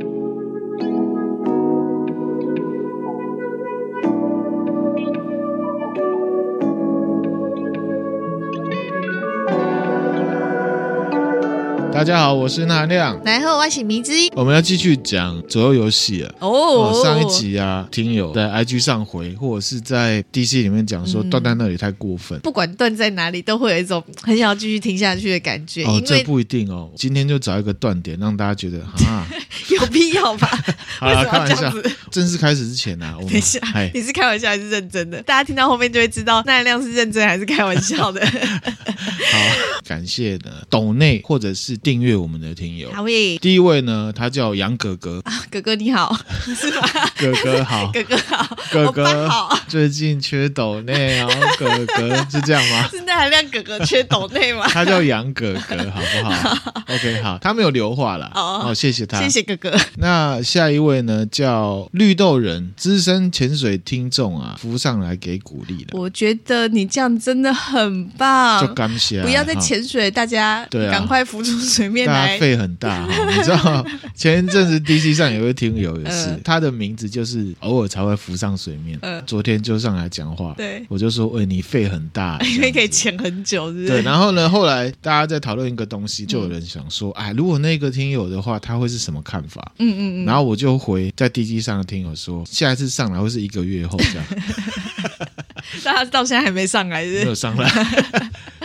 thank you 大家好，我是纳亮。来后我是迷之音，我们要继续讲左右游戏了。哦，哦，上一集啊，听友在 IG 上回，或者是在 DC 里面讲说，断在那里太过分。不管断在哪里，都会有一种很想要继续听下去的感觉。哦，这不一定哦。今天就找一个断点，让大家觉得啊，有必要吧？好了，开玩笑。正式开始之前呢、啊，我们等一下，你是开玩笑还是认真的？大家听到后面就会知道，纳亮是认真还是开玩笑的。好，感谢的，斗内或者是订阅我们的听友。好耶！第一位呢，他叫杨哥哥。啊，哥哥你好，是吧？哥哥好，哥哥好，哥哥好。最近缺斗内，然后哥哥是这样吗？是纳亮哥哥缺斗内吗？他叫杨哥哥，好不好？OK，好，他没有留话了。哦，谢谢他，谢谢哥哥。那下一位呢，叫绿豆人，资深潜水听众啊，浮上来给鼓励了。我觉得你这样真的很棒，就感谢。不要再潜水，大家对赶快浮出水大家肺很大哈，你知道前一阵子 DC 上有位听友也是，他的名字就是偶尔才会浮上水面。昨天就上来讲话，对，我就说，喂，你肺很大，因为可以潜很久，是不是？对。然后呢，后来大家在讨论一个东西，就有人想说，哎，如果那个听友的话，他会是什么看法？嗯嗯嗯。然后我就回在 DC 上的听友说，下一次上来会是一个月后这样。但他到现在还没上来是不是？没有上来。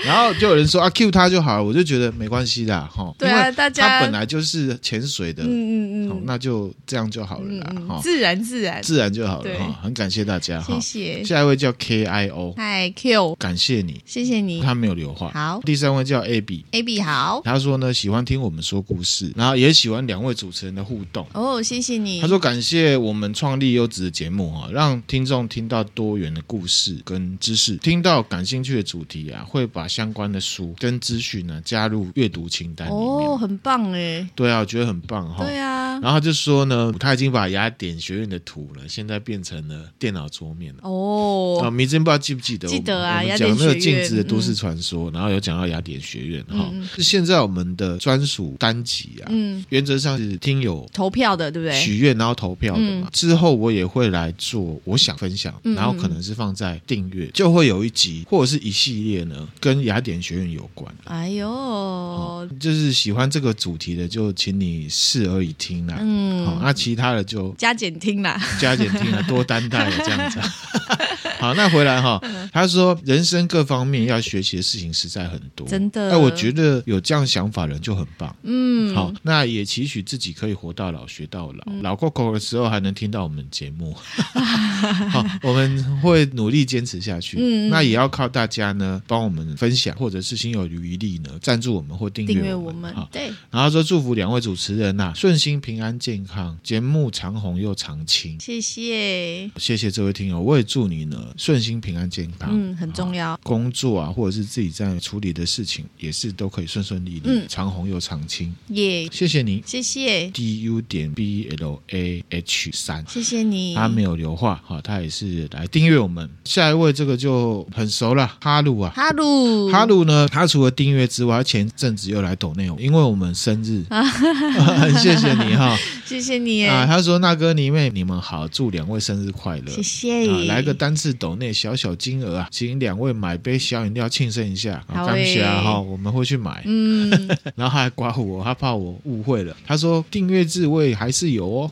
然后就有人说啊，Q 他就好了，我就觉得没关系的哈。对啊，大家他本来就是潜水的，嗯嗯嗯，那就这样就好了啦，哈，自然自然自然就好了哈。很感谢大家，谢谢。下一位叫 K I O，嗨 Q，感谢你，谢谢你。他没有留话。好，第三位叫 A B，A B 好。他说呢，喜欢听我们说故事，然后也喜欢两位主持人的互动。哦，谢谢你。他说感谢我们创立优质的节目哈，让听众听到多元的故事跟知识，听到感兴趣的主题啊，会把相关的书跟资讯呢加入阅读清单里面。哦，很棒哎。对啊，我觉得很棒哈。对啊。然后他就说呢，他已经把雅典学院的图呢，现在变成了电脑桌面了。哦。啊，迷真不知道记不记得？记得啊。讲那个镜子的都市传说，然后有讲到雅典学院哈。是现在我们的专属单集啊。嗯。原则上是听友投票的，对不对？许愿然后投票的嘛。之后我也会来做，我想分享，然后可能是放在订阅，就会有一集或者是一系列呢，跟雅典学院有关。哎呦，就是喜欢这个主题的，就请你视而已听啦。嗯，好，那其他的就加减听啦，加减听了，多担待了这样子。好，那回来哈，他说人生各方面要学习的事情实在很多，真的。哎，我觉得有这样想法的人就很棒。嗯，好，那也期许自己可以活到老学到老，老过口的时候还能听到我们节目。好，我们会努力坚持下去。嗯，那也要靠大家呢，帮我们分享，或者是心有余力呢，赞助我们或订阅我们。好，对。然后说祝福两位主持人呐，顺心平安健康，节目长红又长青。谢谢，谢谢这位听友，我也祝你呢。顺心平安健康，嗯，很重要。工作啊，或者是自己在处理的事情，也是都可以顺顺利利，嗯，长红又长青。耶，谢谢你，谢谢。D U 点 B L A H 三，谢谢你。他没有留话，哈，他也是来订阅我们。下一位这个就很熟了，哈鲁啊，哈鲁，哈鲁呢，他除了订阅之外，他前阵子又来抖内容，因为我们生日，很 谢谢你哈，谢谢你啊。他说：“那哥、你妹，你们好，祝两位生日快乐，谢谢。来个单次。”斗内小小金额啊，请两位买杯小饮料庆生一下。好，感谢啊哈，我们会去买。嗯，然后他还刮胡我，他怕我误会了。他说订阅制位还是有哦。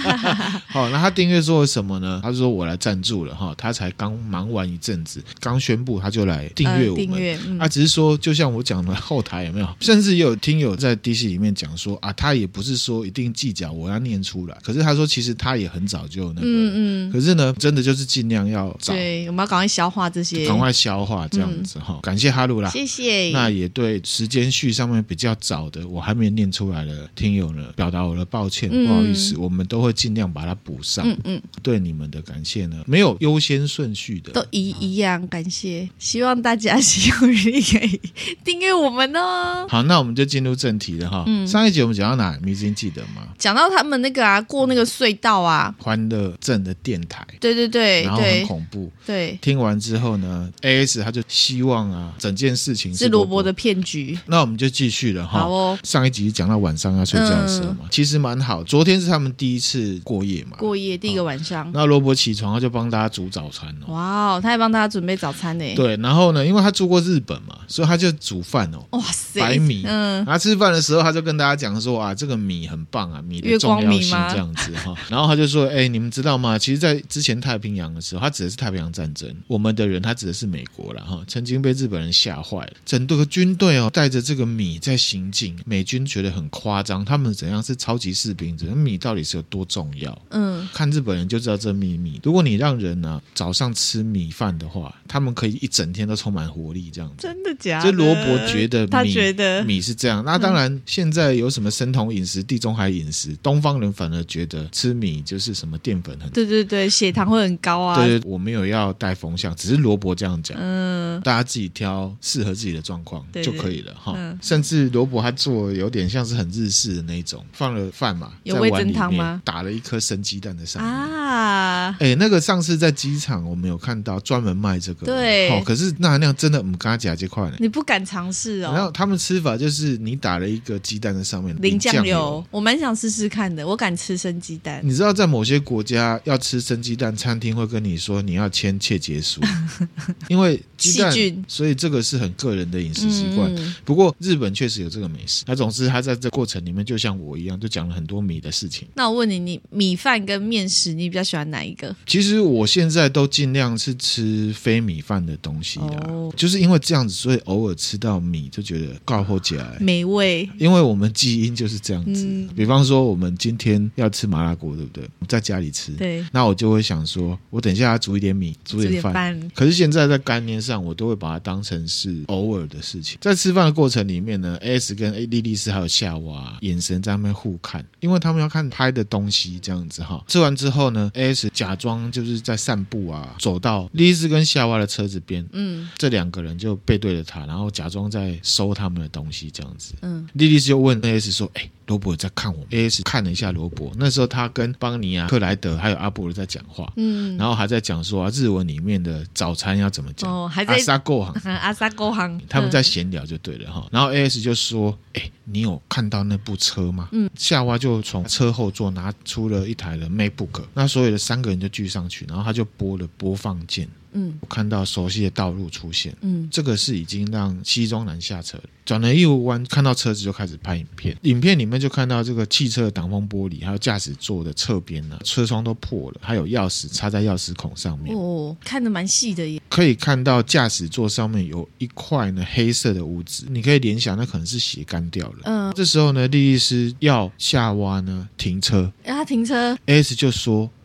好，那他订阅做了什么呢？他说我来赞助了哈，他才刚忙完一阵子，刚宣布他就来订阅我们。他只是说，就像我讲的后台有没有？甚至也有听友在 DC 里面讲说啊，他也不是说一定计较我要念出来，可是他说其实他也很早就那个，嗯嗯，可是呢，真的就是尽量要。对，我们要赶快消化这些，赶快消化这样子哈。嗯、感谢哈鲁啦，谢谢。那也对时间序上面比较早的，我还没念出来的听友呢，表达我的抱歉，嗯、不好意思，我们都会尽量把它补上。嗯嗯，对你们的感谢呢，没有优先顺序的，都一一样感谢。希望大家喜欢可以订阅我们哦。好，那我们就进入正题了哈。嗯、上一集我们讲到哪？你已经记得吗？讲讲到他们那个啊，过那个隧道啊，欢乐镇的电台，对对对，然后很恐怖。对，听完之后呢，AS 他就希望啊，整件事情是罗伯的骗局。那我们就继续了哈。好哦，上一集讲到晚上要睡觉的时候嘛，嗯、其实蛮好。昨天是他们第一次过夜嘛，过夜第一个晚上。那罗伯起床，他就帮大家煮早餐哦。哇哦，他还帮大家准备早餐呢。对，然后呢，因为他住过日本嘛，所以他就煮饭哦。哇塞，白米。嗯，他吃饭的时候，他就跟大家讲说啊，这个米很棒啊，米的重要性这样子哈。然后他就说，哎，你们知道吗？其实，在之前太平洋的时候，他指的是太平洋战争，我们的人他指的是美国了哈，曾经被日本人吓坏了，整个军队哦带着这个米在行进，美军觉得很夸张，他们怎样是超级士兵？这米到底是有多重要？嗯，看日本人就知道这秘密。如果你让人呢、啊、早上吃米饭的话，他们可以一整天都充满活力，这样子。真的假的？就罗伯觉得米，他觉得米是这样。那当然，现在有什么生酮饮食、地中海饮食，东方人反而觉得吃米就是什么淀粉很对对对，血糖会很高啊。对，我没有要带风向，只是罗伯这样讲。大家自己挑适合自己的状况就可以了哈。甚至萝卜他做有点像是很日式的那种，放了饭嘛，有味噌汤吗？打了一颗生鸡蛋在上面啊。哎，那个上次在机场我们有看到专门卖这个，对。哦，可是那那样真的我们跟他讲这块呢，你不敢尝试哦。然后他们吃法就是你打了一个鸡蛋在上面淋酱油，我蛮想试试看的。我敢吃生鸡蛋。你知道在某些国家要吃生鸡蛋，餐厅会跟你说你要签切结书，因为鸡蛋，所以这个是很个人的饮食习惯。不过日本确实有这个美食。那总之他在这过程里面就像我一样，就讲了很多米的事情。那我问你，你米饭跟面食，你比较喜欢哪一个？其实我现在都尽量是吃非米饭的东西啦，就是因为这样子，所以偶尔吃到米就觉得高后起来美味。因为我们基因就是这样子。比方说，我们今天要吃麻辣锅，对不对？在家里吃，对。那我就会想说，我等一下要煮一点米，煮点饭。可是现在在概念上，我都会把它当成是偶尔的事情。在吃饭的过程里面呢，AS 跟 A 莉莉丝还有夏娃眼神在那边互看，因为他们要看拍的东西，这样子哈。吃完之后呢，AS 假装就是在散步啊，走到莉莉丝跟夏娃的车子边，嗯，这两个人就背对着他，然后假装在收他们的东西，这样子。嗯，莉莉丝就问 AS 说：“哎、欸，罗伯在看我？”AS 看了一下罗伯，那时候他跟邦尼啊、克莱德还有阿波罗在讲话，嗯，然后还在讲说啊，日文里面的早餐要怎么讲？哦，还在阿萨够行，阿萨够行，他们在闲聊就对了哈。然后 AS 就说：“哎、欸，你有看到那部车吗？”嗯，夏娃就从车后座拿出了一台的 MacBook，那所有的三个人就聚上去，然后他就拨了播放键。嗯，我看到熟悉的道路出现。嗯，这个是已经让西装男下车了，转了一弯，看到车子就开始拍影片。影片里面就看到这个汽车的挡风玻璃，还有驾驶座的侧边呢，车窗都破了，还有钥匙插在钥匙孔上面。哦，看得蛮细的耶。可以看到驾驶座上面有一块呢黑色的污渍，你可以联想那可能是血干掉了。嗯，这时候呢，莉莉丝要下挖呢停车，让他停车，AS 就说啊。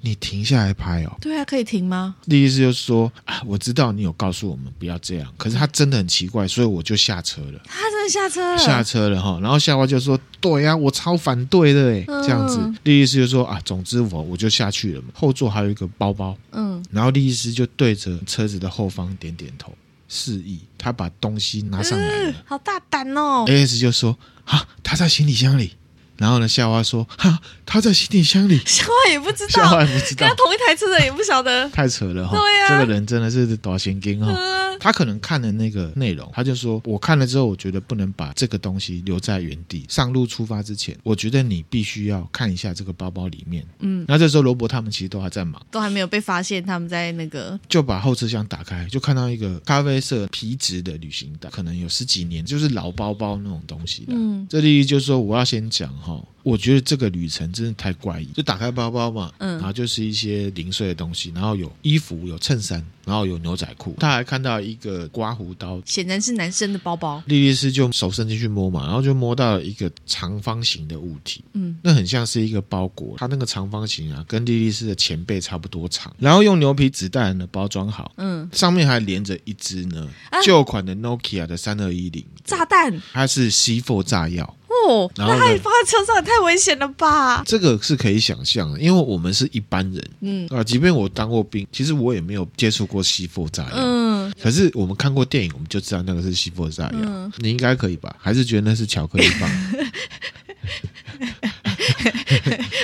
你停下来拍哦？对啊，可以停吗？莉莉丝就说啊，我知道你有告诉我们不要这样，可是他真的很奇怪，所以我就下车了。他真的下车了？下车了哈。然后夏娃就说：“对呀、啊，我超反对的哎，这样子。嗯”莉莉丝就说啊，总之我我就下去了嘛。后座还有一个包包，嗯，然后莉莉丝就对着车子的后方点点头，示意他把东西拿上来了。嗯、好大胆哦！AS 就说啊，他在行李箱里。然后呢，夏娃说：“哈，他在行李箱里。”夏娃也不知道，夏娃也不知道，跟他同一台车的也不晓得，太扯了哈！对呀、啊，这个人真的是多神经哈。他可能看了那个内容，他就说：“我看了之后，我觉得不能把这个东西留在原地。上路出发之前，我觉得你必须要看一下这个包包里面。”嗯，那这时候罗伯他们其实都还在忙，都还没有被发现，他们在那个就把后车厢打开，就看到一个咖啡色皮质的旅行袋，可能有十几年，就是老包包那种东西的。嗯，这里就是说我要先讲哈。我觉得这个旅程真的太怪异，就打开包包嘛，嗯，然后就是一些零碎的东西，然后有衣服、有衬衫，然后有牛仔裤。他还看到一个刮胡刀，显然是男生的包包。莉莉丝就手伸进去摸嘛，然后就摸到了一个长方形的物体，嗯，那很像是一个包裹。它那个长方形啊，跟莉莉丝的前背差不多长，然后用牛皮纸袋呢包装好，嗯，上面还连着一只呢旧款的 Nokia 的三二一零炸弹，它是 C4 炸药。哦，那他放在车上也太危险了吧？这个是可以想象的，因为我们是一般人，嗯啊，即便我当过兵，其实我也没有接触过西佛炸药，嗯，可是我们看过电影，我们就知道那个是西佛炸药，嗯、你应该可以吧？还是觉得那是巧克力棒？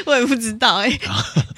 我也不知道哎、欸。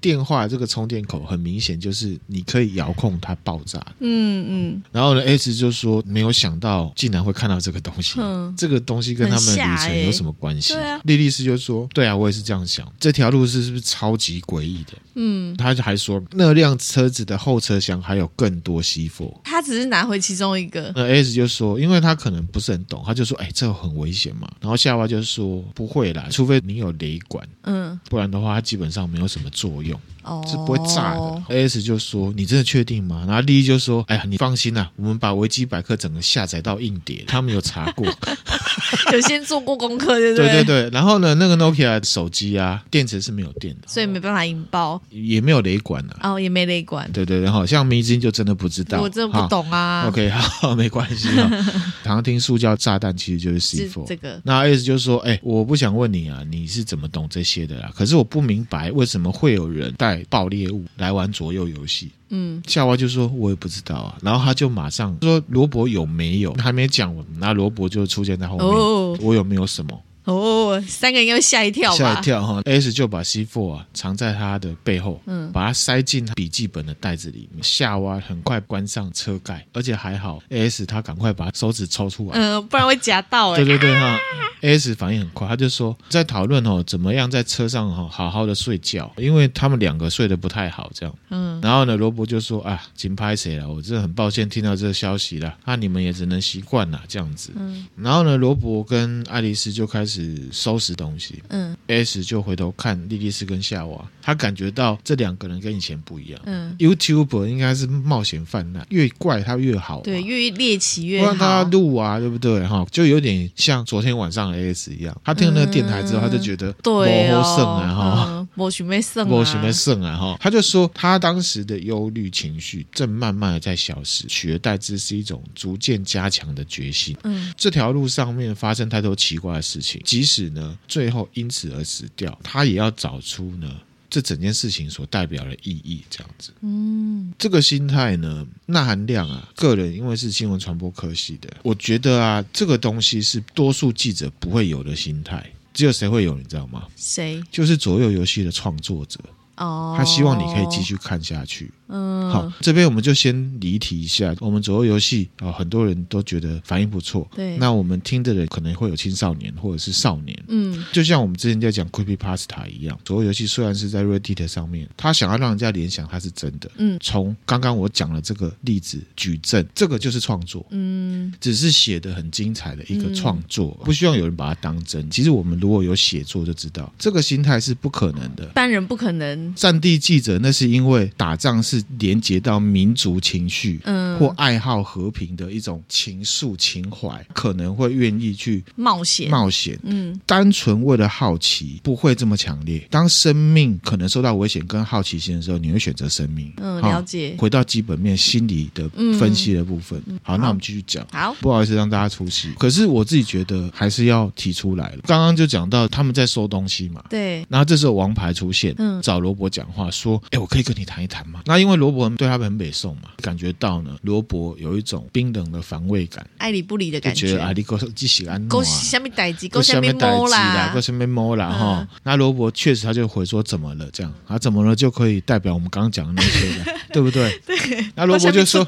电话这个充电口很明显就是你可以遥控它爆炸。嗯嗯。然后呢，S 就说没有想到竟然会看到这个东西。嗯。这个东西跟他们的旅程有什么关系？对啊。莉莉丝就说：“对啊，我也是这样想。这条路是是不是超级诡异的？”嗯。他就还说那辆车子的后车厢还有更多 C4。他只是拿回其中一个。那 S 就说：“因为他可能不是很懂，他就说：‘哎，这个很危险嘛。’然后夏娃就说：‘不会啦，除非你有雷管。’嗯。不然的话，它基本上没有什么作用。” guion. 哦，是不会炸的。AS 就说：“你真的确定吗？”然后莉莉就说：“哎呀，你放心啦，我们把维基百科整个下载到硬碟，他们有查过，有先做过功课，对不对？”对对对。然后呢，那个 Nokia 手机啊，电池是没有电的，所以没办法引爆，也没有雷管啊。哦，也没雷管。对对，然后像迷之音就真的不知道，我真的不懂啊。OK，好，没关系啊。常听塑胶炸弹其实就是 C four。这个。那 AS 就说：“哎，我不想问你啊，你是怎么懂这些的啦？可是我不明白为什么会有人带爆裂物。”来玩左右游戏，嗯，夏娃就说：“我也不知道啊。”然后他就马上说：“罗伯有没有？”还没讲完，那罗伯就出现在后面。哦，我有没有什么？哦，三个人又吓一跳，吓一跳哈！S 就把 C4 啊藏在他的背后，嗯，把它塞进笔记本的袋子里面。夏娃很快关上车盖，而且还好，S 他赶快把手指抽出来，嗯，不然会夹到哎。对对对哈，S 反应很快，他就说在讨论哦，怎么样在车上哈好好的睡觉，因为他们两个睡得不太好，这样，嗯。然后呢，罗伯就说啊，紧拍谁了？我真的很抱歉听到这个消息了，那你们也只能习惯了这样子。嗯。然后呢，罗伯跟爱丽丝就开始。是收拾东西，嗯，S 就回头看莉莉丝跟夏娃，他感觉到这两个人跟以前不一样，嗯，YouTuber 应该是冒险犯难，越怪他越好，对，越猎奇越好，让他录啊，对不对？哈，就有点像昨天晚上的 S 一样，他听了那个电台之后，他就觉得对哦，胜啊，哈，我许没胜，我许没胜啊，哈，他就说他当时的忧虑情绪正慢慢的在消失，取而代之是一种逐渐加强的决心。嗯，这条路上面发生太多奇怪的事情。即使呢，最后因此而死掉，他也要找出呢这整件事情所代表的意义，这样子。嗯，这个心态呢，那含量啊，个人因为是新闻传播科系的，我觉得啊，这个东西是多数记者不会有的心态，只有谁会有，你知道吗？谁？就是左右游戏的创作者。哦，他希望你可以继续看下去。嗯，好，这边我们就先离题一下。我们左右游戏啊，很多人都觉得反应不错。对，那我们听的人可能会有青少年或者是少年。嗯，就像我们之前在讲 Creepypasta 一样，左右游戏虽然是在 Reddit 上面，他想要让人家联想它是真的。嗯，从刚刚我讲了这个例子举证，这个就是创作。嗯，只是写的很精彩的一个创作，不希望有人把它当真。其实我们如果有写作，就知道这个心态是不可能的，一般人不可能。战地记者那是因为打仗是。连接到民族情绪，嗯，或爱好和平的一种情愫情怀，可能会愿意去冒险冒险，嗯，单纯为了好奇不会这么强烈。当生命可能受到危险跟好奇心的时候，你会选择生命。嗯，了解。回到基本面心理的分析的部分，嗯、好，那我们继续讲。好，不好意思让大家出戏，可是我自己觉得还是要提出来了。刚刚就讲到他们在收东西嘛，对。然后这时候王牌出现，嗯，找罗伯讲话说：“哎，我可以跟你谈一谈吗？”那因为。罗伯对他们很北宋嘛，感觉到呢，罗伯有一种冰冷的防卫感，爱理不理的感觉。觉得啊，你给我继续安诺啊，下面代志，下面摸啦，下面摸啦哈。那罗伯确实他就回说怎么了这样啊？怎么了就可以代表我们刚刚讲的那些的，对不对？对。那罗伯就说，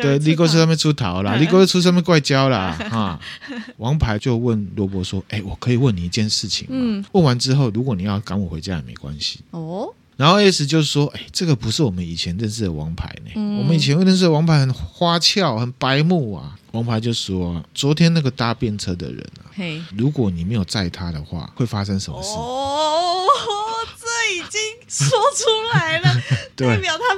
对，你过去上面出逃了，你过去出上面怪交了啊。王牌就问罗伯说：“哎，我可以问你一件事情吗？问完之后，如果你要赶我回家也没关系哦。”然后 S 就是说，哎，这个不是我们以前认识的王牌呢。嗯、我们以前认识的王牌很花俏、很白目啊。王牌就说，昨天那个搭便车的人啊，嘿如果你没有载他的话，会发生什么事？哦，这已经说出来了，对代表他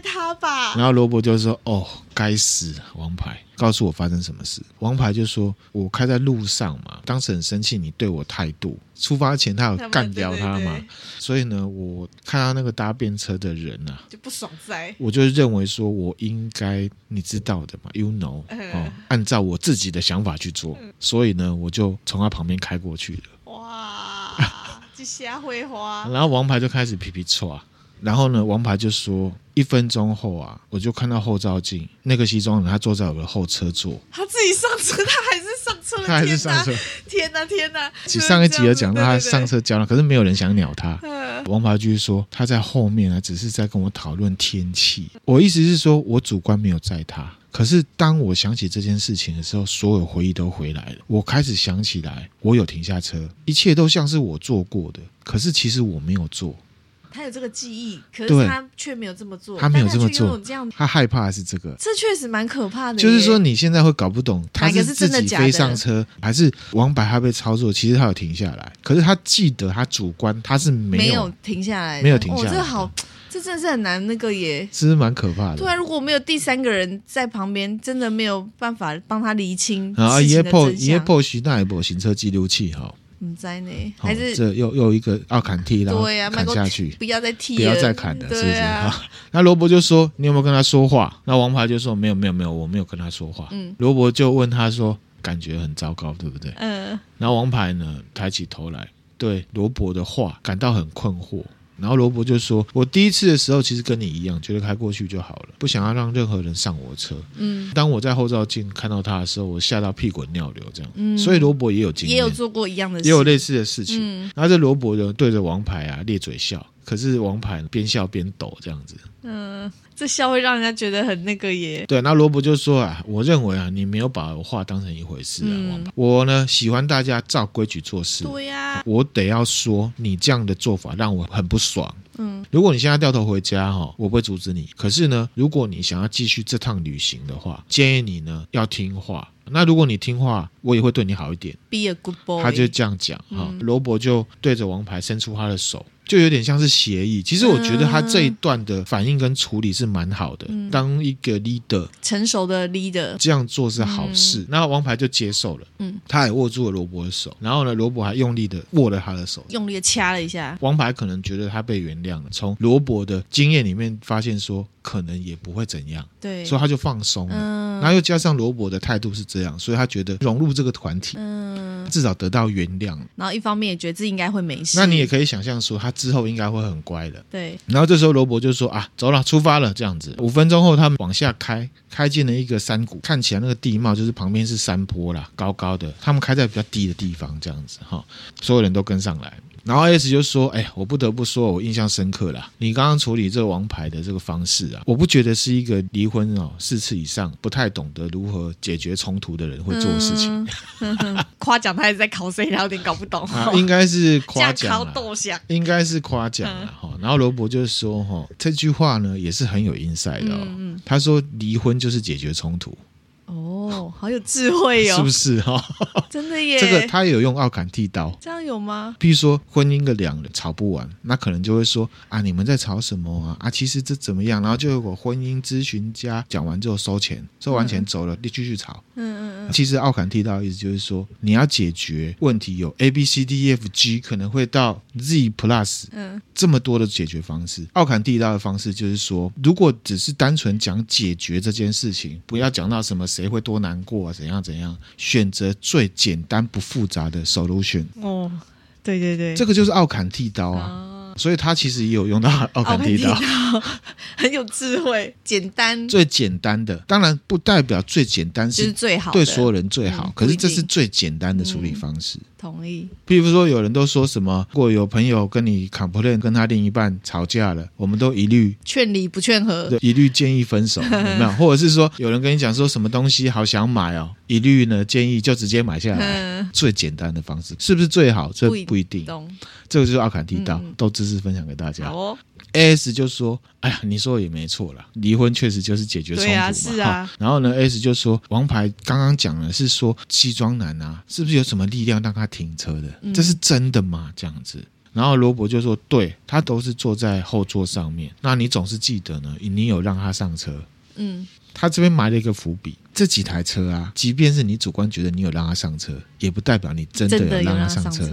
他吧？然后罗伯就说，哦，该死，王牌。告诉我发生什么事？王牌就说：“我开在路上嘛，当时很生气，你对我态度。出发前他有干掉他嘛，所以呢，我看到那个搭便车的人啊，就不爽在。我就认为说我应该你知道的嘛，you know，哦，按照我自己的想法去做，所以呢，我就从他旁边开过去了。哇，这瞎会花。然后王牌就开始皮皮剉。然后呢，王牌就说：一分钟后啊，我就看到后照镜，那个西装人他坐在我的后车座。他自己上车，他还是上车了，他还是上车。天哪，天哪！其实上一集有讲到他上车交了，可是没有人想鸟他。王牌继续说他在后面啊，只是在跟我讨论天气。我意思是说我主观没有载他。可是当我想起这件事情的时候，所有回忆都回来了。我开始想起来，我有停下车，一切都像是我做过的。可是其实我没有做。他有这个记忆，可是他却没有这么做。他没有这么做，这样他害怕的是这个。这确实蛮可怕的。就是说，你现在会搞不懂，他是自己飞上车，还是王牌他被操作？其实他有停下来，可是他记得他主观他是没有，停下来，没有停下来。哦，这好，这真的是很难那个耶，其实蛮可怕的。对啊，如果没有第三个人在旁边，真的没有办法帮他厘清。啊，EPO，EPO 那一部行车记录器哈。唔知呢，还是这又又一个奥坎蒂拉砍下去，不要再踢，不要再砍了，是不是？那罗伯就说：“你有没有跟他说话？”那王牌就说：“没有，没有，没有，我没有跟他说话。”嗯，罗伯就问他说：“感觉很糟糕，对不对？”嗯。然后王牌呢，抬起头来，对罗伯的话感到很困惑。然后罗伯就说：“我第一次的时候其实跟你一样，觉得开过去就好了，不想要让任何人上我车。嗯，当我在后照镜看到他的时候，我吓到屁滚尿流，这样。嗯，所以罗伯也有经验，也有做过一样的事，也有类似的事情。嗯，然后这罗伯就对着王牌啊咧嘴笑，可是王牌边笑边抖这样子。嗯。这笑会让人家觉得很那个耶。对，那罗伯就说啊，我认为啊，你没有把我话当成一回事啊。嗯、我呢喜欢大家照规矩做事。对呀、啊，我得要说，你这样的做法让我很不爽。嗯，如果你现在掉头回家哈，我不会阻止你。可是呢，如果你想要继续这趟旅行的话，建议你呢要听话。那如果你听话，我也会对你好一点。Be a good boy。他就这样讲哈，嗯、罗伯就对着王牌伸出他的手。就有点像是协议，其实我觉得他这一段的反应跟处理是蛮好的。嗯、当一个 leader，成熟的 leader，这样做是好事。那、嗯、王牌就接受了，嗯，他也握住了罗伯的手，然后呢，罗伯还用力的握了他的手，用力的掐了一下。王牌可能觉得他被原谅了，从罗伯的经验里面发现说，可能也不会怎样，对，所以他就放松了。嗯，然后又加上罗伯的态度是这样，所以他觉得融入这个团体，嗯，至少得到原谅。然后一方面也觉得自己应该会没事。那你也可以想象说，他之后应该会很乖的。对。然后这时候罗伯就说：“啊，走了，出发了。”这样子，五分钟后他们往下开，开进了一个山谷，看起来那个地貌就是旁边是山坡啦，高高的。他们开在比较低的地方，这样子哈，所有人都跟上来。然后 S 就说：“哎，我不得不说，我印象深刻啦。你刚刚处理这个王牌的这个方式啊，我不觉得是一个离婚哦四次以上不太懂得如何解决冲突的人会做的事情。嗯”夸奖他还是在考谁？他有点搞不懂。啊、应该是夸奖，应该是夸奖了哈。然后罗伯就说：“哈，这句话呢也是很有 insight 的哦。他说离婚就是解决冲突。”哦，好有智慧哦，是不是哈、哦？真的耶！这个他也有用奥坎剃刀，这样有吗？比如说婚姻的两人吵不完，那可能就会说啊，你们在吵什么啊？啊，其实这怎么样？然后就有个婚姻咨询家讲完之后收钱，收完钱走了，你继续吵。嗯嗯嗯。其实奥坎剃刀的意思就是说，你要解决问题有 A B C D E F G，可能会到 Z Plus，嗯，这么多的解决方式。奥坎剃刀的方式就是说，如果只是单纯讲解决这件事情，不要讲到什么谁会多。多难过啊？怎样怎样？选择最简单不复杂的 solution。哦，对对对，这个就是奥坎剃刀啊。哦所以他其实也有用到奥坎蒂道，很有智慧，简单，最简单的，当然不代表最简单是最好，对所有人最好。可是这是最简单的处理方式。同意。譬如说，有人都说什么，如果有朋友跟你 complain，跟他另一半吵架了，我们都一律劝离不劝和，一律建议分手，有没有？或者是说，有人跟你讲说什么东西好想买哦，一律呢建议就直接买下来，最简单的方式，是不是最好？这不一定。这个就是奥坎蒂道，都知识分享给大家。好哦，AS 就说：“哎呀，你说的也没错啦，离婚确实就是解决冲突嘛。啊是啊。然后呢，S 就说：“王牌刚刚讲的是说西装男啊，是不是有什么力量让他停车的？嗯、这是真的吗？这样子。”然后罗伯就说：“对，他都是坐在后座上面。那你总是记得呢，你有让他上车。嗯，他这边埋了一个伏笔。这几台车啊，即便是你主观觉得你有让他上车，也不代表你真的有让他上车。”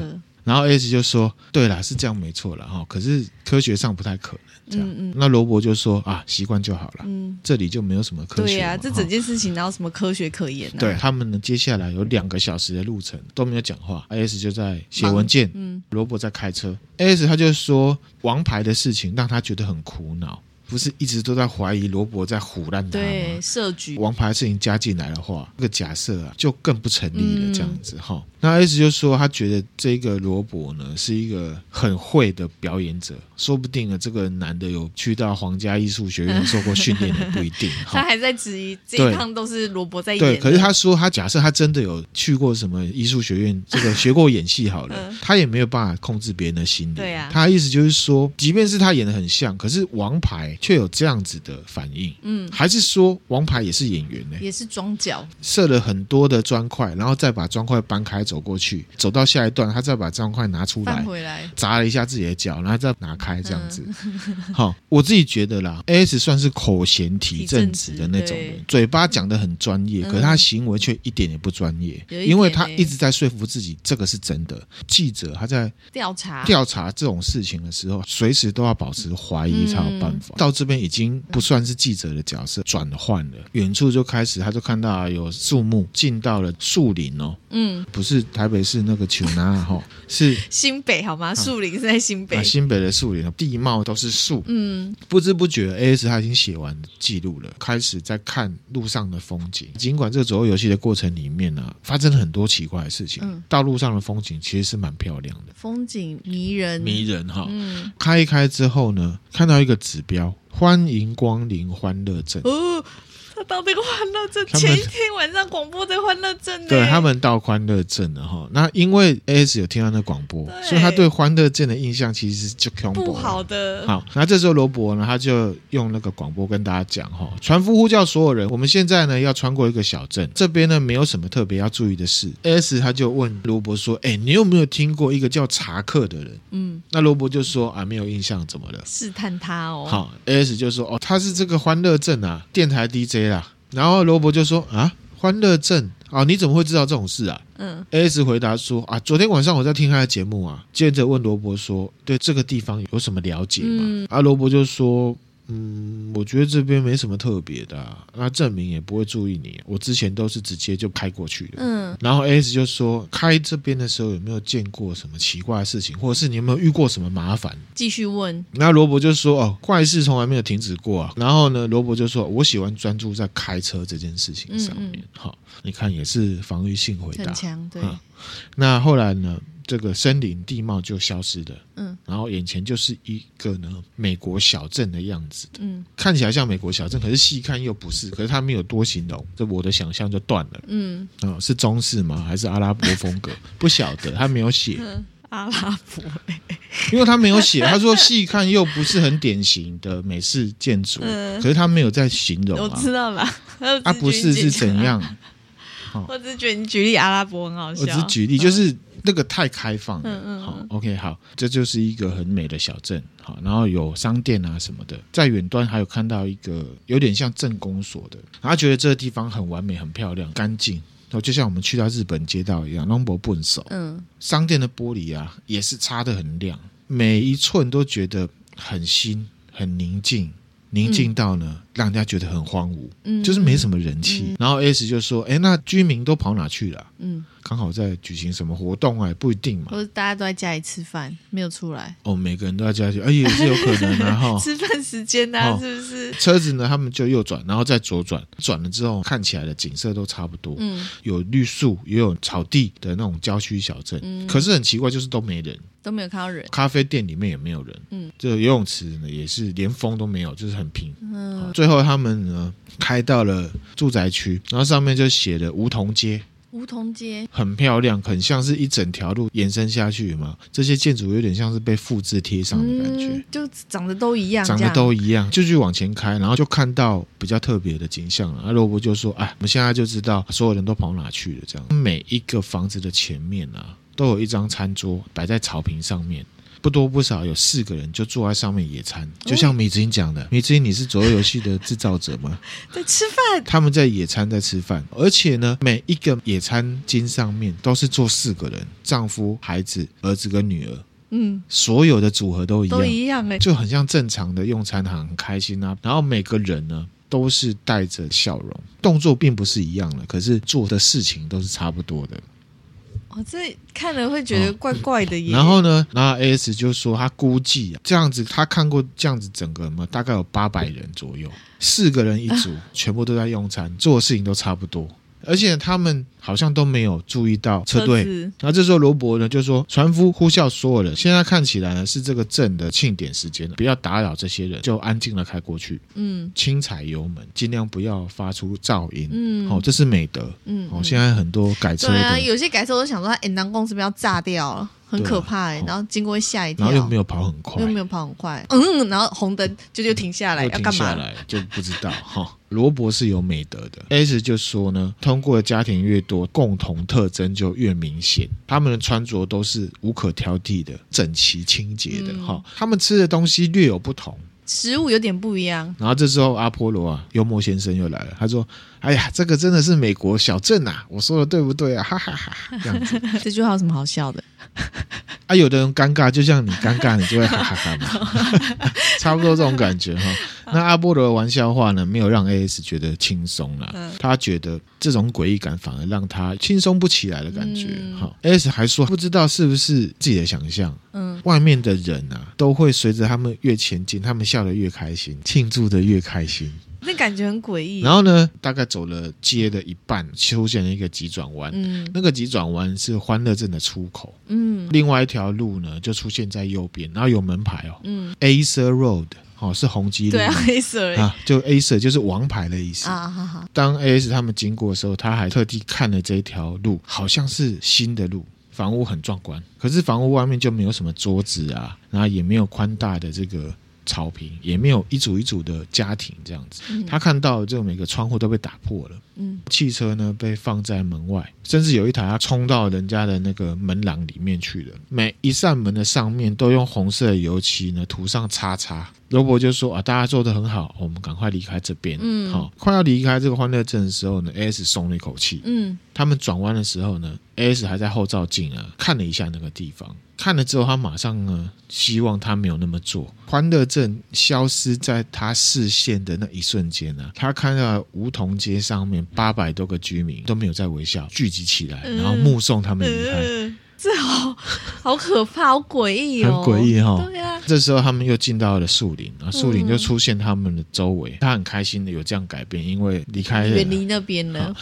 然后 S 就说：“对啦，是这样没错了哈，可是科学上不太可能这样。嗯嗯、那罗伯就说：啊，习惯就好了。嗯，这里就没有什么科学。对呀、啊，这整件事情哪有什么科学可言呢、啊？对他们呢，接下来有两个小时的路程都没有讲话，S 就在写文件，嗯，罗伯在开车。S 他就说王牌的事情让他觉得很苦恼。不是一直都在怀疑罗伯在唬烂他吗？对，设局。王牌事情加进来的话，这个假设啊就更不成立了。这样子哈、嗯，那 S 就说他觉得这个罗伯呢是一个很会的表演者，说不定呢这个男的有去到皇家艺术学院受过训练的，不一定。他还在质疑这一趟都是罗伯在演。对，可是他说他假设他真的有去过什么艺术学院，这个学过演戏好了，嗯、他也没有办法控制别人的心理。对啊，他意思就是说，即便是他演的很像，可是王牌却有这样子的反应。嗯，还是说王牌也是演员呢？也是装脚，设了很多的砖块，然后再把砖块搬开走过去，走到下一段，他再把砖块拿出来，回来砸了一下自己的脚，然后再拿开这样子。好、嗯，我自己觉得啦，AS 算是口嫌体正直的那种人，嘴巴讲的很专业，可是他行为却一点也不专业，因为他一直在说服自己这个是真的。记者他在调查调查这种事情的时候，随时都要保持怀疑才有办法。到这边已经不算是记者的角色转换了，远处就开始他就看到有树木进到了树林哦，嗯，不是台北市那个丘南哈，是新北好吗？树林是在新北，新北的树林地貌都是树，嗯，不知不觉 AS 他已经写完记录了，开始在看路上的风景。尽管这个左右游戏的过程里面呢，发生了很多奇怪的事情，道路上的风景其实是蛮漂亮的，风景迷人，迷人哈。嗯，开一开之后呢，看到一个指标，欢迎光临欢乐镇。到这个欢乐镇，前一天晚上广播在欢乐镇，对他们到欢乐镇了哈。那因为 AS 有听到那广播，所以他对欢乐镇的印象其实就不好的。好，那这时候罗伯呢，他就用那个广播跟大家讲哈，船夫呼叫所有人，我们现在呢要穿过一个小镇，这边呢没有什么特别要注意的事。AS 他就问罗伯说：“哎，你有没有听过一个叫查克的人？”嗯，那罗伯就说：“啊，没有印象，怎么了？”试探他哦。好，AS 就说：“哦，他是这个欢乐镇啊，电台 DJ。”然后罗伯就说：“啊，欢乐镇啊，你怎么会知道这种事啊？”嗯，AS 回答说：“啊，昨天晚上我在听他的节目啊。”接着问罗伯说：“对这个地方有什么了解吗？”嗯、啊，罗伯就说。嗯，我觉得这边没什么特别的啊，那证明也不会注意你。我之前都是直接就开过去的。嗯，然后 AS 就说，开这边的时候有没有见过什么奇怪的事情，或者是你有没有遇过什么麻烦？继续问。那罗伯就说，哦，怪事从来没有停止过啊。然后呢，罗伯就说，我喜欢专注在开车这件事情上面。好，嗯嗯，你看也是防御性回答，很强。对。那后来呢？这个森林地貌就消失了，嗯，然后眼前就是一个呢美国小镇的样子的，嗯，看起来像美国小镇，可是细看又不是，可是他没有多形容，这我的想象就断了，嗯，啊、哦，是中式吗？还是阿拉伯风格？不晓得，他没有写、嗯、阿拉伯，因为他没有写，他说细看又不是很典型的美式建筑，嗯、可是他没有在形容、啊，我知道了，他、啊、不是是怎样？我只是觉得你举例阿拉伯很好笑，我只是举例就是。那个太开放了，嗯嗯好，OK，好，这就是一个很美的小镇，好，然后有商店啊什么的，在远端还有看到一个有点像镇公所的，他觉得这个地方很完美、很漂亮、干净，哦，就像我们去到日本街道一样，龙博笨手，嗯，商店的玻璃啊也是擦的很亮，每一寸都觉得很新、很宁静。宁静到呢，嗯、让人家觉得很荒芜，嗯，就是没什么人气。嗯、然后 S 就说：“哎，那居民都跑哪去了？嗯，刚好在举行什么活动啊，不一定嘛。或者大家都在家里吃饭，没有出来。哦，每个人都在家里，哎，也是有可能的 哈。吃饭时间呢、啊，哦、是不是？车子呢，他们就右转，然后再左转，转了之后看起来的景色都差不多。嗯，有绿树，也有草地的那种郊区小镇。嗯，可是很奇怪，就是都没人。都没有看到人，咖啡店里面也没有人，嗯，这个游泳池呢也是连风都没有，就是很平。嗯，最后他们呢开到了住宅区，然后上面就写了梧桐街。梧桐街很漂亮，很像是一整条路延伸下去嘛。这些建筑有点像是被复制贴上的感觉，嗯，就长得都一样，长得都一样。继续往前开，然后就看到比较特别的景象了。阿罗伯就说：“哎，我们现在就知道所有人都跑哪去了。”这样，每一个房子的前面啊。都有一张餐桌摆在草坪上面，不多不少有四个人就坐在上面野餐，就像米子英讲的，米子英，你是左右游戏的制造者吗？在吃饭，他们在野餐，在吃饭，而且呢，每一个野餐巾上面都是坐四个人，丈夫、孩子、儿子跟女儿，嗯，所有的组合都一样，都一样哎，就很像正常的用餐，很开心啊。然后每个人呢都是带着笑容，动作并不是一样的，可是做的事情都是差不多的。哦，这看了会觉得怪怪的耶。然后呢，然后 AS 就说他估计啊，这样子他看过这样子整个嘛，大概有八百人左右，四个人一组，全部都在用餐，做的事情都差不多。而且他们好像都没有注意到车队，然后这时候罗伯呢就说：“船夫呼啸所有人，现在看起来呢是这个镇的庆典时间了，不要打扰这些人，就安静的开过去。嗯，轻踩油门，尽量不要发出噪音。嗯，哦，这是美德。嗯，哦，现在很多改车的，对啊，有些改车我都想说，哎，南宫是不是要炸掉了？很可怕哎、欸，然后经过会吓一跳，然后又没有跑很快，又没有跑很快，嗯，然后红灯就就停下来，要干嘛？就不知道 哈。罗伯是有美德的，S 就说呢，通过的家庭越多，共同特征就越明显。他们的穿着都是无可挑剔的，整齐清洁的哈。他们吃的东西略有不同。食物有点不一样，然后这时候阿波罗啊，幽默先生又来了。他说：“哎呀，这个真的是美国小镇啊，我说的对不对啊？”哈哈哈，这样子，这句话有什么好笑的？啊，有的人尴尬，就像你尴尬，你就会哈哈哈嘛，差不多这种感觉哈。那阿波罗的玩笑话呢，没有让 AS 觉得轻松了，他觉得这种诡异感反而让他轻松不起来的感觉。哈，AS 还说不知道是不是自己的想象，嗯，外面的人啊，都会随着他们越前进，他们笑得越开心，庆祝的越开心。那感觉很诡异。然后呢，大概走了街的一半，出现了一个急转弯。嗯，那个急转弯是欢乐镇的出口。嗯，另外一条路呢，就出现在右边，然后有门牌哦。嗯，Acer Road，哦，是红基路。对啊，Acer 啊，就 Acer 就是王牌的意思啊。好好。当 AS 他们经过的时候，他还特地看了这一条路，好像是新的路，房屋很壮观。可是房屋外面就没有什么桌子啊，然后也没有宽大的这个。草坪也没有一组一组的家庭这样子，他看到这每个窗户都被打破了，嗯，汽车呢被放在门外，甚至有一台要冲到人家的那个门廊里面去了，每一扇门的上面都用红色的油漆呢涂上叉叉。罗伯就说啊，大家做的很好，我们赶快离开这边。嗯，好，快要离开这个欢乐镇的时候呢，AS 松了一口气。嗯，他们转弯的时候呢，AS 还在后照镜啊看了一下那个地方，看了之后他马上呢希望他没有那么做。欢乐镇消失在他视线的那一瞬间呢，他看到梧桐街上面八百多个居民都没有在微笑，聚集起来，然后目送他们离开。嗯嗯这好好可怕，好诡异哦，很诡异哈。对啊，这时候他们又进到了树林，啊，树林就出现他们的周围。他很开心的有这样改变，因为离开远离那边了。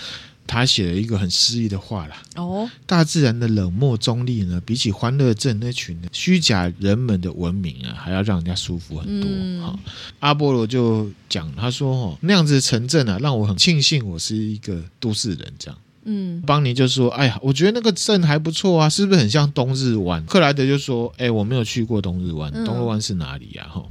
他写了一个很诗意的话啦。哦，大自然的冷漠中立呢，比起欢乐镇那群虚假人们的文明啊，还要让人家舒服很多。哈，阿波罗就讲，他说：“哦，那样子的城镇啊，让我很庆幸我是一个都市人。”这样。嗯，邦尼就说：“哎呀，我觉得那个镇还不错啊，是不是很像东日湾？”克莱德就说：“哎，我没有去过东日湾，东日湾是哪里呀？”哈，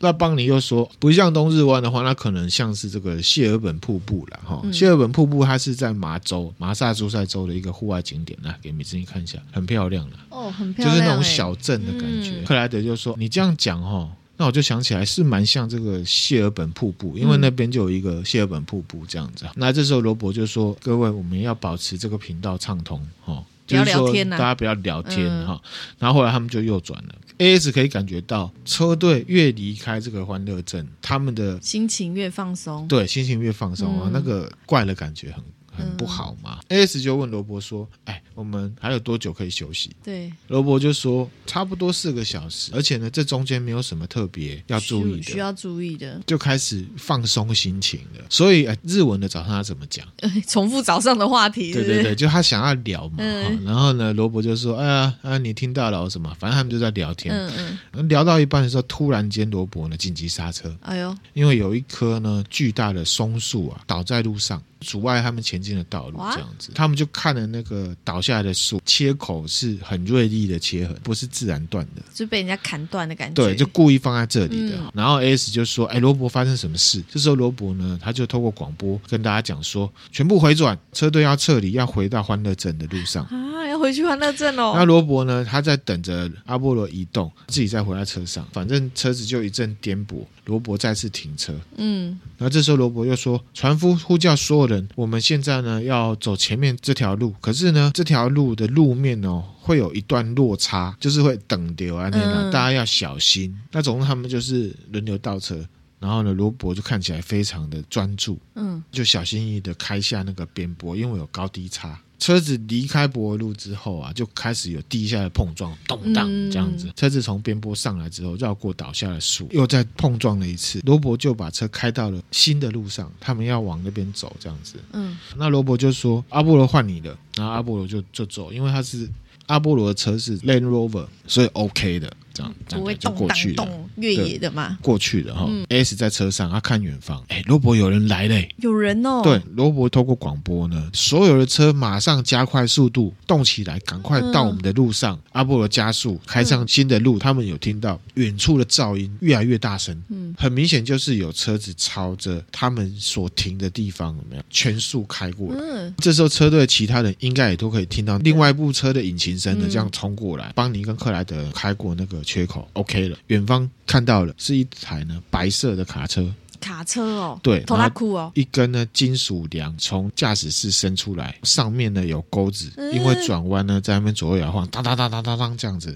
那邦尼又说：“不像冬日湾的话，那可能像是这个谢尔本瀑布了。哈，谢尔本瀑布它是在麻州马萨诸塞州的一个户外景点，来给美珍妮看一下，很漂亮的哦，很漂亮，就是那种小镇的感觉。”克莱德就说：“你这样讲，哈。”那我就想起来是蛮像这个谢尔本瀑布，因为那边就有一个谢尔本瀑布这样子。那这时候罗伯就说：“各位，我们要保持这个频道畅通，哈，就是说大家不要聊天哈。”然后后来他们就右转了。AS 可以感觉到车队越离开这个欢乐镇，他们的心情越放松，对，心情越放松啊，那个怪的感觉很。很不好嘛？AS 就问罗伯说：“哎，我们还有多久可以休息？”对，罗伯就说：“差不多四个小时，而且呢，这中间没有什么特别要注意的，需要注意的，就开始放松心情了。所以，哎，日文的早上他怎么讲？重复早上的话题是不是？对对对，就他想要聊嘛。嗯、然后呢，罗伯就说：‘哎呀，啊，你听到了什么？反正他们就在聊天。嗯嗯，聊到一半的时候，突然间罗伯呢紧急刹车。哎呦，因为有一棵呢巨大的松树啊倒在路上。”阻碍他们前进的道路，这样子，他们就看了那个倒下来的树，切口是很锐利的切痕，不是自然断的，就被人家砍断的感觉。对，就故意放在这里的。然后 AS 就说：“哎，罗伯发生什么事？”这时候罗伯呢，他就透过广播跟大家讲说：“全部回转，车队要撤离，要回到欢乐镇的路上。”啊，要回去欢乐镇哦。那罗伯呢，他在等着阿波罗移动，自己再回到车上，反正车子就一阵颠簸。罗伯再次停车，嗯，然后这时候罗伯又说：“船夫呼叫所有人，我们现在呢要走前面这条路，可是呢这条路的路面哦会有一段落差，就是会等流啊那个，嗯、大家要小心。那总之他们就是轮流倒车，然后呢罗伯就看起来非常的专注，嗯，就小心翼翼的开下那个边坡，因为有高低差。”车子离开柏油路之后啊，就开始有地下的碰撞，动荡这样子。嗯、车子从边坡上来之后，绕过倒下的树，又再碰撞了一次。罗伯就把车开到了新的路上，他们要往那边走，这样子。嗯，那罗伯就说：“阿波罗换你的。”然后阿波罗就就走，因为他是阿波罗的车是 Land Rover，所以 OK 的。这样，这样就过去了。越野的嘛，过去的哈。S 在车上，他看远方，哎，罗伯有人来嘞，有人哦。对，罗伯透过广播呢，所有的车马上加快速度，动起来，赶快到我们的路上。阿波罗加速，开上新的路。他们有听到远处的噪音越来越大声，嗯，很明显就是有车子朝着他们所停的地方有没有全速开过来。嗯，这时候车队其他人应该也都可以听到另外一部车的引擎声的这样冲过来。邦尼跟克莱德开过那个。缺口 OK 了，远方看到了是一台呢白色的卡车。卡车哦，对，拖拉库哦，一根呢金属梁从驾驶室伸出来，上面呢有钩子，因为转弯呢在那边左右摇晃，当当当当当当这样子。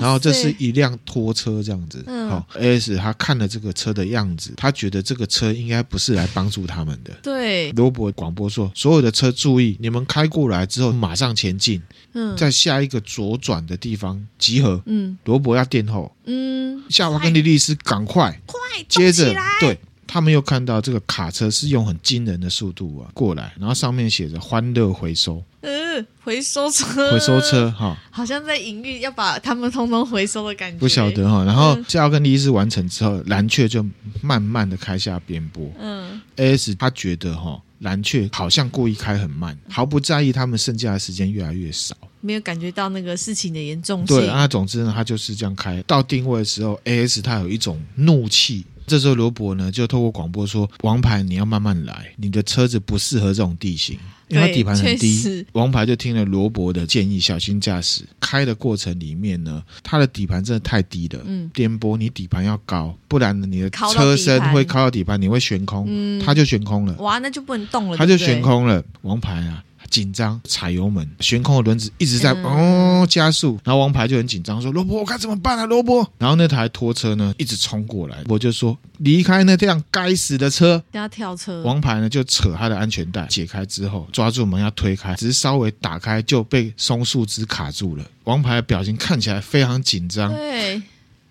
然后这是一辆拖车这样子。好，AS 他看了这个车的样子，他觉得这个车应该不是来帮助他们的。对，罗伯广播说：“所有的车注意，你们开过来之后马上前进。嗯，在下一个左转的地方集合。嗯，罗伯要殿后。嗯，夏娃跟莉莉丝赶快，快，接着对。”他们又看到这个卡车是用很惊人的速度啊过来，然后上面写着“欢乐回收”，嗯，回收车，回收车哈，好像在隐喻要把他们通通回收的感觉。不晓得哈，然后夏奥跟莉莉丝完成之后，蓝雀就慢慢的开下边坡。嗯，AS 他觉得哈，蓝雀好像故意开很慢，毫不在意他们剩下的时间越来越少，没有感觉到那个事情的严重性。对，那总之呢，他就是这样开到定位的时候，AS 他有一种怒气。这时候罗伯呢就透过广播说：“王牌，你要慢慢来，你的车子不适合这种地形，因为它底盘很低。”王牌就听了罗伯的建议，小心驾驶。开的过程里面呢，它的底盘真的太低了，嗯，颠簸，你底盘要高，不然呢，你的车身会靠到底盘，你会悬空，嗯，它就悬空了。哇，那就不能动了，它就悬空了。王牌啊！紧张，踩油门，悬空的轮子一直在哦加速，然后王牌就很紧张，说：“罗伯，我该怎么办啊？”罗伯，然后那台拖车呢一直冲过来，我就说：“离开那辆该死的车，要跳车。”王牌呢就扯他的安全带，解开之后抓住门要推开，只是稍微打开就被松树枝卡住了。王牌的表情看起来非常紧张。对，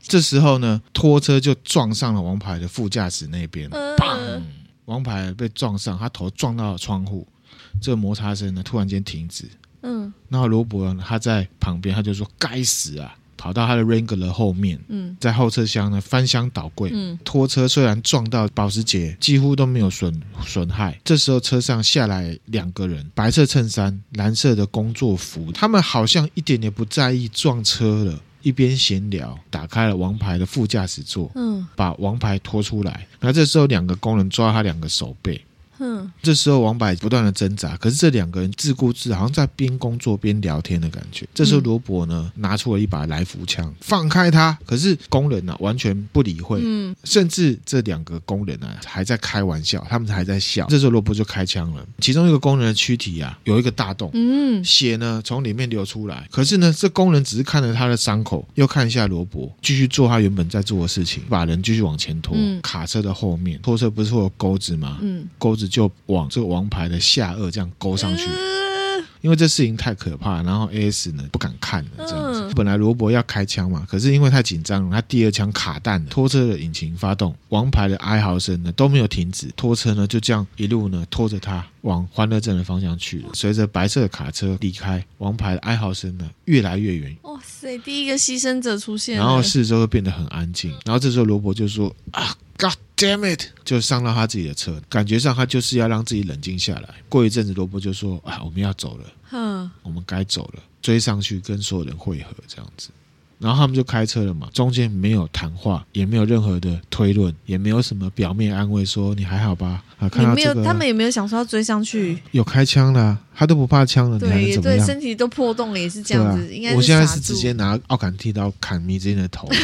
这时候呢，拖车就撞上了王牌的副驾驶那边，砰！王牌被撞上，他头撞到了窗户。这个摩擦声呢，突然间停止。嗯，然后罗伯呢，他在旁边，他就说：“该死啊！”跑到他的 Wrangler 后面，嗯，在后车厢呢翻箱倒柜。嗯，拖车虽然撞到保时捷，几乎都没有损损害。这时候车上下来两个人，白色衬衫、蓝色的工作服，他们好像一点也不在意撞车了。一边闲聊，打开了王牌的副驾驶座，嗯，把王牌拖出来。然后这时候两个工人抓他两个手背。嗯，这时候王柏不断的挣扎，可是这两个人自顾自，好像在边工作边聊天的感觉。这时候罗伯呢，拿出了一把来福枪，放开他。可是工人呢、啊，完全不理会，嗯，甚至这两个工人呢、啊，还在开玩笑，他们还在笑。这时候罗伯就开枪了，其中一个工人的躯体啊，有一个大洞，嗯，血呢从里面流出来。可是呢，这工人只是看着他的伤口，又看一下罗伯，继续做他原本在做的事情，把人继续往前拖。嗯、卡车的后面，拖车不是会有钩子吗？嗯，钩子。就往这个王牌的下颚这样勾上去，因为这事情太可怕，然后 AS 呢不敢看了，这样子。本来罗伯要开枪嘛，可是因为太紧张了，他第二枪卡弹，拖车的引擎发动，王牌的哀嚎声呢都没有停止，拖车呢就这样一路呢拖着他往欢乐镇的方向去了。随着白色的卡车离开，王牌的哀嚎声呢越来越远。哇塞，第一个牺牲者出现，然后四周会变得很安静，然后这时候罗伯就说啊。God damn it！就上到他自己的车，感觉上他就是要让自己冷静下来。过一阵子，罗伯就说：“啊，我们要走了，嗯，我们该走了。”追上去跟所有人会合，这样子。然后他们就开车了嘛，中间没有谈话，也没有任何的推论，也没有什么表面安慰，说你还好吧？啊，看到这个，没有，他们也没有想说要追上去。有开枪了，他都不怕枪了，对？对，身体都破洞了，也是这样子。啊、应该我现在是直接拿奥坎剃刀砍迷之音的头。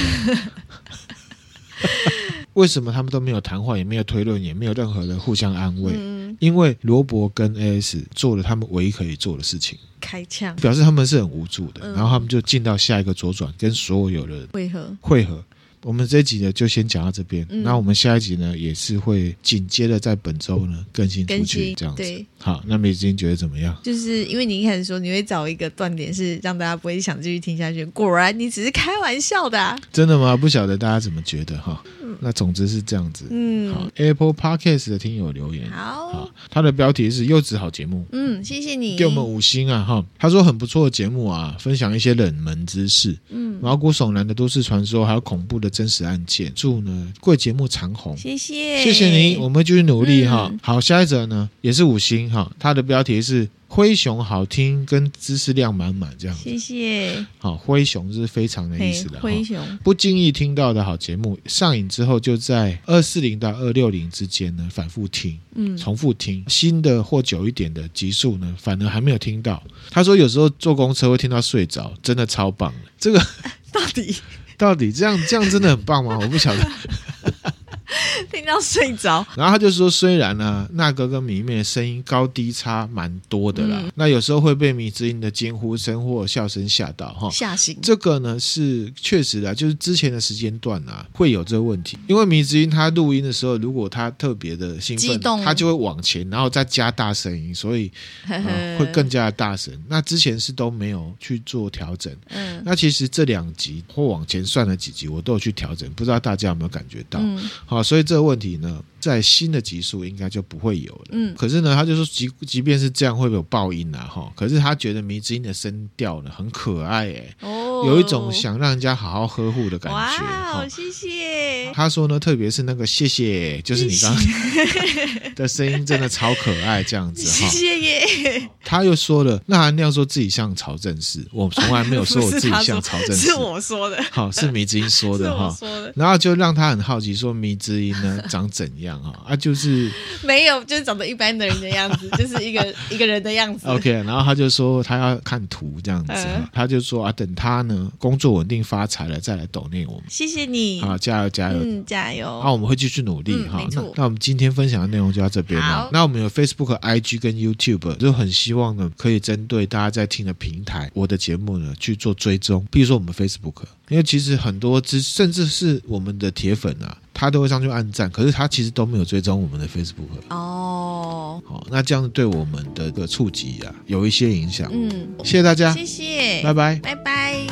为什么他们都没有谈话，也没有推论，也没有任何的互相安慰？嗯，因为罗伯跟 AS 做了他们唯一可以做的事情，开枪，表示他们是很无助的。嗯，然后他们就进到下一个左转，跟所有的人汇合。汇合，我们这一集呢就先讲到这边。嗯、那我们下一集呢也是会紧接着在本周呢更新出去，这样子。好，那米子英觉得怎么样？就是因为你一开始说你会找一个断点，是让大家不会想继续听下去。果然你只是开玩笑的、啊。真的吗？不晓得大家怎么觉得哈。那总之是这样子。嗯。好，Apple Podcast 的听友留言。好。好，他的标题是优质好节目。嗯，谢谢你。给我们五星啊哈。他说很不错的节目啊，分享一些冷门知识。嗯。毛骨悚然的都市传说，还有恐怖的真实案件。祝呢贵节目长红。谢谢。谢谢您，我们会继续努力哈。嗯、好，下一则呢也是五星哈。它的标题是。灰熊好听，跟知识量满满这样。谢谢。好，灰熊是非常的意思的。灰熊不经意听到的好节目，上瘾之后就在二四零到二六零之间呢反复听，嗯，重复听新的或久一点的集数呢，反而还没有听到。他说有时候坐公车会听到睡着，真的超棒。这个 到底到底这样这样真的很棒吗？我不晓得。听到睡着，然后他就说：“虽然呢，那哥跟迷妹的声音高低差蛮多的啦，嗯、那有时候会被迷之音的惊呼声或笑声吓到哈，吓醒。这个呢是确实的，就是之前的时间段啊会有这个问题，因为迷之音他录音的时候，如果他特别的兴奋，他就会往前，然后再加大声音，所以、呃、会更加的大声。那之前是都没有去做调整，嗯，那其实这两集或往前算了几集，我都有去调整，不知道大家有没有感觉到？嗯，好，所以。这个问题呢，在新的集数应该就不会有了。嗯，可是呢，他就说即即便是这样，会不会有爆音啊？哈，可是他觉得迷之音的声调呢很可爱，哎，哦，有一种想让人家好好呵护的感觉。哇，好，谢谢。他说呢，特别是那个谢谢，就是你刚刚 的声音真的超可爱，这样子哈。谢谢耶。他又说了，那韩亮说自己像曹正奭，我从来没有说我自己像曹正奭，是我说的。好，是迷之音说的 哈。说的。然后就让他很好奇，说迷之音呢长怎样啊？啊，就是 没有，就是长得一般的人的样子，就是一个 一个人的样子。OK，然后他就说他要看图这样子，嗯、他就说啊，等他呢工作稳定发财了再来抖内我们。谢谢你，好，加油加油，嗯，加油。那我们会继续努力哈。嗯、那那我们今天分享的内容就到这边了。那我们有 Facebook、IG 跟 YouTube，就很希望呢可以针对大家在听的平台，我的节目呢去做追踪。比如说我们 Facebook，因为其实很多之甚至是我们的铁粉啊。他都会上去按赞，可是他其实都没有追踪我们的 Facebook 哦。好，那这样对我们的个触及啊有一些影响。嗯，谢谢大家，谢谢，拜拜，拜拜。